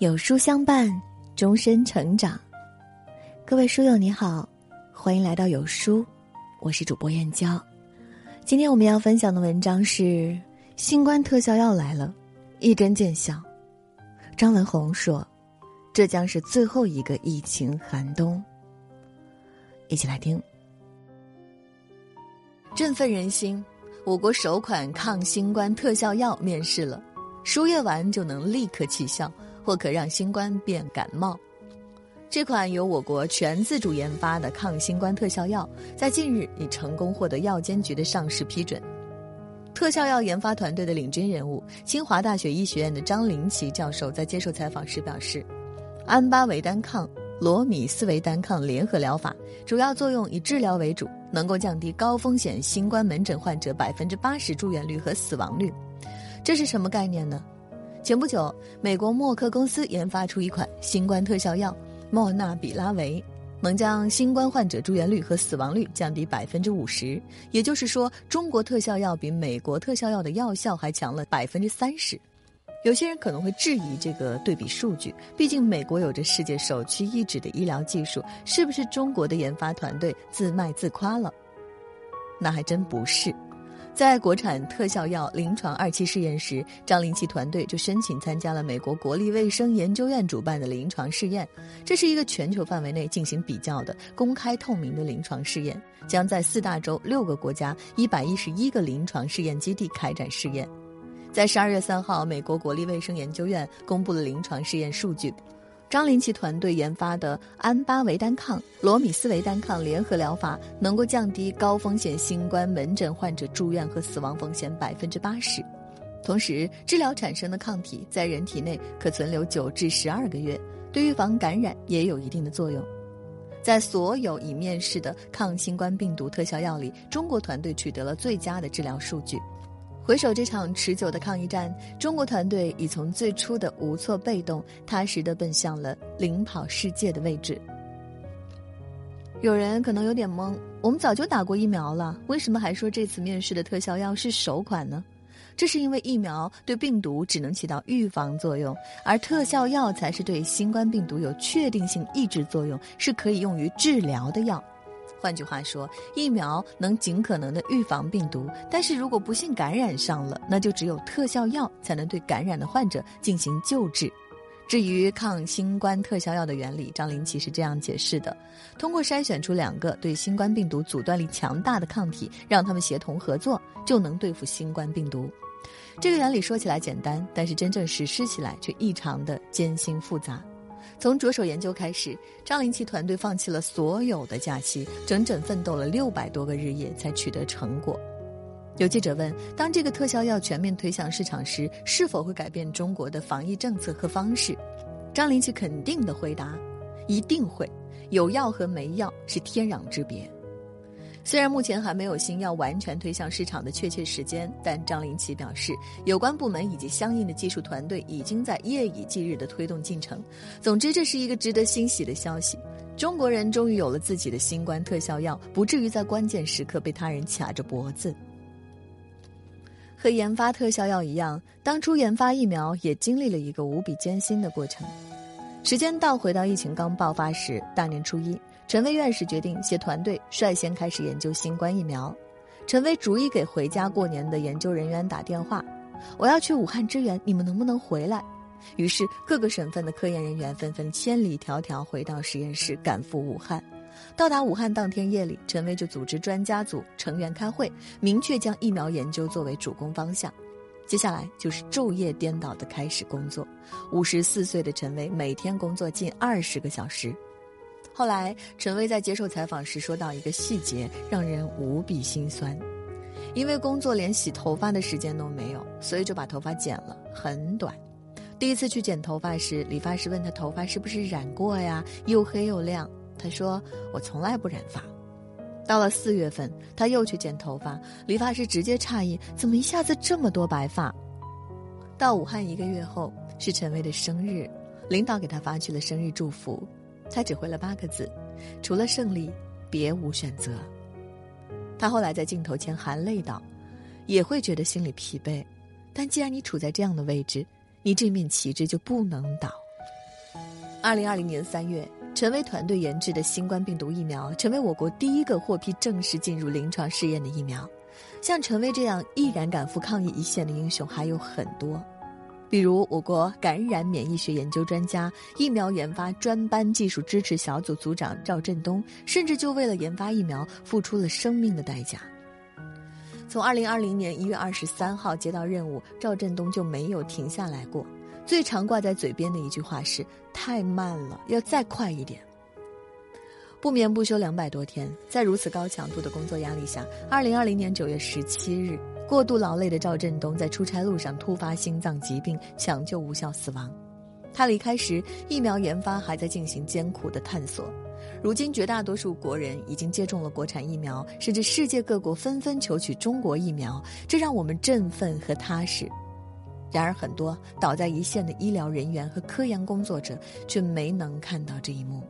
有书相伴，终身成长。各位书友你好，欢迎来到有书，我是主播燕娇。今天我们要分享的文章是：新冠特效药来了，一针见效。张文宏说：“这将是最后一个疫情寒冬。”一起来听。振奋人心，我国首款抗新冠特效药面世了，输液完就能立刻起效。或可让新冠变感冒。这款由我国全自主研发的抗新冠特效药，在近日已成功获得药监局的上市批准。特效药研发团队的领军人物，清华大学医学院的张林奇教授在接受采访时表示：“安巴韦单抗、罗米斯韦单抗联合疗法，主要作用以治疗为主，能够降低高风险新冠门诊患者百分之八十住院率和死亡率。这是什么概念呢？”前不久，美国默克公司研发出一款新冠特效药莫纳比拉韦，能将新冠患者住院率和死亡率降低百分之五十。也就是说，中国特效药比美国特效药的药效还强了百分之三十。有些人可能会质疑这个对比数据，毕竟美国有着世界首屈一指的医疗技术，是不是中国的研发团队自卖自夸了？那还真不是。在国产特效药临床二期试验时，张林奇团队就申请参加了美国国立卫生研究院主办的临床试验。这是一个全球范围内进行比较的公开透明的临床试验，将在四大洲六个国家一百一十一个临床试验基地开展试验。在十二月三号，美国国立卫生研究院公布了临床试验数据。张林奇团队研发的安巴韦单抗、罗米斯韦单抗联合疗法，能够降低高风险新冠门诊患者住院和死亡风险百分之八十。同时，治疗产生的抗体在人体内可存留九至十二个月，对预防感染也有一定的作用。在所有已面世的抗新冠病毒特效药里，中国团队取得了最佳的治疗数据。回首这场持久的抗疫战，中国团队已从最初的无措被动，踏实的奔向了领跑世界的位置。有人可能有点懵，我们早就打过疫苗了，为什么还说这次面试的特效药是首款呢？这是因为疫苗对病毒只能起到预防作用，而特效药才是对新冠病毒有确定性抑制作用，是可以用于治疗的药。换句话说，疫苗能尽可能的预防病毒，但是如果不幸感染上了，那就只有特效药才能对感染的患者进行救治。至于抗新冠特效药的原理，张林奇是这样解释的：通过筛选出两个对新冠病毒阻断力强大的抗体，让他们协同合作，就能对付新冠病毒。这个原理说起来简单，但是真正实施起来却异常的艰辛复杂。从着手研究开始，张林奇团队放弃了所有的假期，整整奋斗了六百多个日夜才取得成果。有记者问：当这个特效药全面推向市场时，是否会改变中国的防疫政策和方式？张林奇肯定的回答：一定会。有药和没药是天壤之别。虽然目前还没有新药完全推向市场的确切时间，但张林奇表示，有关部门以及相应的技术团队已经在夜以继日地推动进程。总之，这是一个值得欣喜的消息：中国人终于有了自己的新冠特效药，不至于在关键时刻被他人卡着脖子。和研发特效药一样，当初研发疫苗也经历了一个无比艰辛的过程。时间倒回到疫情刚爆发时，大年初一。陈薇院士决定携团队率先开始研究新冠疫苗。陈薇逐一给回家过年的研究人员打电话：“我要去武汉支援，你们能不能回来？”于是各个省份的科研人员纷纷千里迢迢回到实验室，赶赴武汉。到达武汉当天夜里，陈薇就组织专家组成员开会，明确将疫苗研究作为主攻方向。接下来就是昼夜颠倒的开始工作。五十四岁的陈薇每天工作近二十个小时。后来，陈薇在接受采访时说到一个细节，让人无比心酸。因为工作连洗头发的时间都没有，所以就把头发剪了，很短。第一次去剪头发时，理发师问他头发是不是染过呀，又黑又亮。他说：“我从来不染发。”到了四月份，他又去剪头发，理发师直接诧异：“怎么一下子这么多白发？”到武汉一个月后，是陈薇的生日，领导给他发去了生日祝福。他只回了八个字：“除了胜利，别无选择。”他后来在镜头前含泪道：“也会觉得心里疲惫，但既然你处在这样的位置，你这面旗帜就不能倒。”二零二零年三月，陈薇团队研制的新冠病毒疫苗，成为我国第一个获批正式进入临床试验的疫苗。像陈薇这样毅然赶赴抗疫一线的英雄还有很多，比如我国感染免疫学研究专家、疫苗研发专班技术支持小组组长赵振东，甚至就为了研发疫苗付出了生命的代价。从二零二零年一月二十三号接到任务，赵振东就没有停下来过。最常挂在嘴边的一句话是：“太慢了，要再快一点。”不眠不休两百多天，在如此高强度的工作压力下，二零二零年九月十七日，过度劳累的赵振东在出差路上突发心脏疾病，抢救无效死亡。他离开时，疫苗研发还在进行艰苦的探索。如今，绝大多数国人已经接种了国产疫苗，甚至世界各国纷纷求取中国疫苗，这让我们振奋和踏实。然而，很多倒在一线的医疗人员和科研工作者却没能看到这一幕。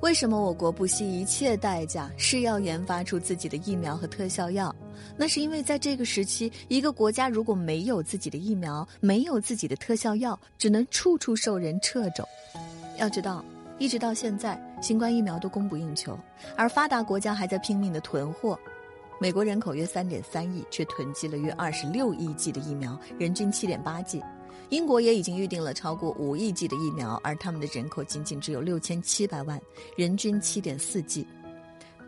为什么我国不惜一切代价誓要研发出自己的疫苗和特效药？那是因为在这个时期，一个国家如果没有自己的疫苗，没有自己的特效药，只能处处受人掣肘。要知道，一直到现在，新冠疫苗都供不应求，而发达国家还在拼命的囤货。美国人口约三点三亿，却囤积了约二十六亿剂的疫苗，人均七点八剂。英国也已经预定了超过五亿剂的疫苗，而他们的人口仅仅只有六千七百万，人均七点四剂。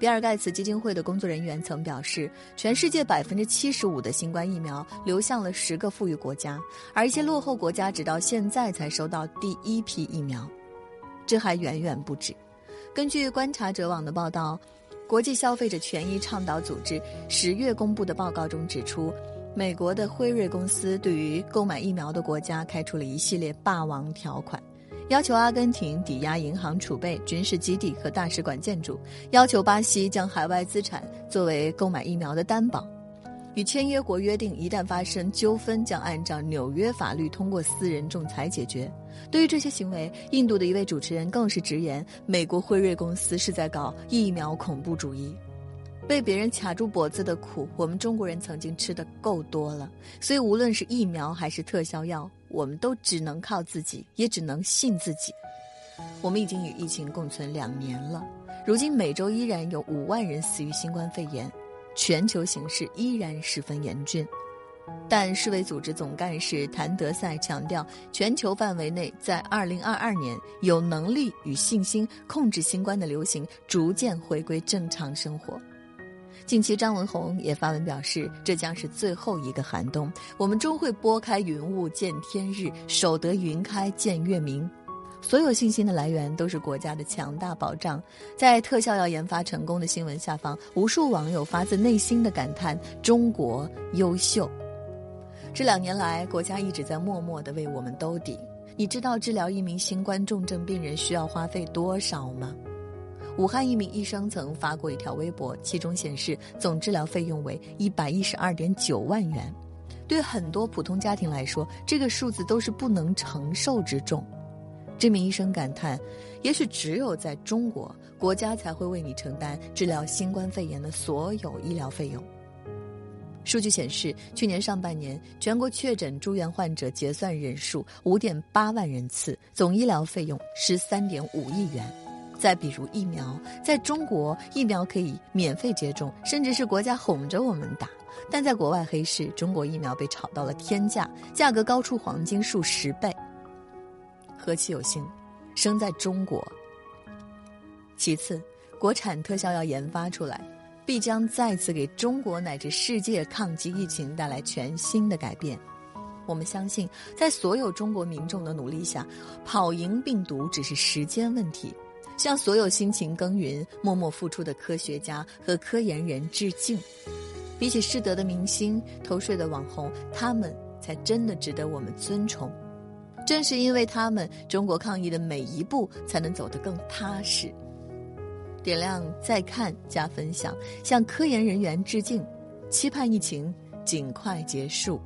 比尔盖茨基金会的工作人员曾表示，全世界百分之七十五的新冠疫苗流向了十个富裕国家，而一些落后国家直到现在才收到第一批疫苗。这还远远不止。根据观察者网的报道。国际消费者权益倡导组织十月公布的报告中指出，美国的辉瑞公司对于购买疫苗的国家开出了一系列霸王条款，要求阿根廷抵押银行储备、军事基地和大使馆建筑，要求巴西将海外资产作为购买疫苗的担保。与签约国约定，一旦发生纠纷，将按照纽约法律通过私人仲裁解决。对于这些行为，印度的一位主持人更是直言：美国辉瑞公司是在搞疫苗恐怖主义。被别人卡住脖子的苦，我们中国人曾经吃的够多了。所以，无论是疫苗还是特效药，我们都只能靠自己，也只能信自己。我们已经与疫情共存两年了，如今每周依然有五万人死于新冠肺炎。全球形势依然十分严峻，但世卫组织总干事谭德赛强调，全球范围内在2022年有能力与信心控制新冠的流行，逐渐回归正常生活。近期，张文宏也发文表示，这将是最后一个寒冬，我们终会拨开云雾见天日，守得云开见月明。所有信心的来源都是国家的强大保障。在特效药研发成功的新闻下方，无数网友发自内心的感叹：“中国优秀。”这两年来，国家一直在默默的为我们兜底。你知道治疗一名新冠重症病人需要花费多少吗？武汉一名医生曾发过一条微博，其中显示总治疗费用为一百一十二点九万元。对很多普通家庭来说，这个数字都是不能承受之重。这名医生感叹：“也许只有在中国，国家才会为你承担治疗新冠肺炎的所有医疗费用。”数据显示，去年上半年全国确诊住院患者结算人数五点八万人次，总医疗费用十三点五亿元。再比如疫苗，在中国疫苗可以免费接种，甚至是国家哄着我们打；但在国外黑市，中国疫苗被炒到了天价，价格高出黄金数十倍。何其有幸，生在中国。其次，国产特效药研发出来，必将再次给中国乃至世界抗击疫情带来全新的改变。我们相信，在所有中国民众的努力下，跑赢病毒只是时间问题。向所有辛勤耕耘、默默付出的科学家和科研人致敬。比起失德的明星、偷税的网红，他们才真的值得我们尊崇。正是因为他们，中国抗疫的每一步才能走得更踏实。点亮再看加分享，向科研人员致敬，期盼疫情尽快结束。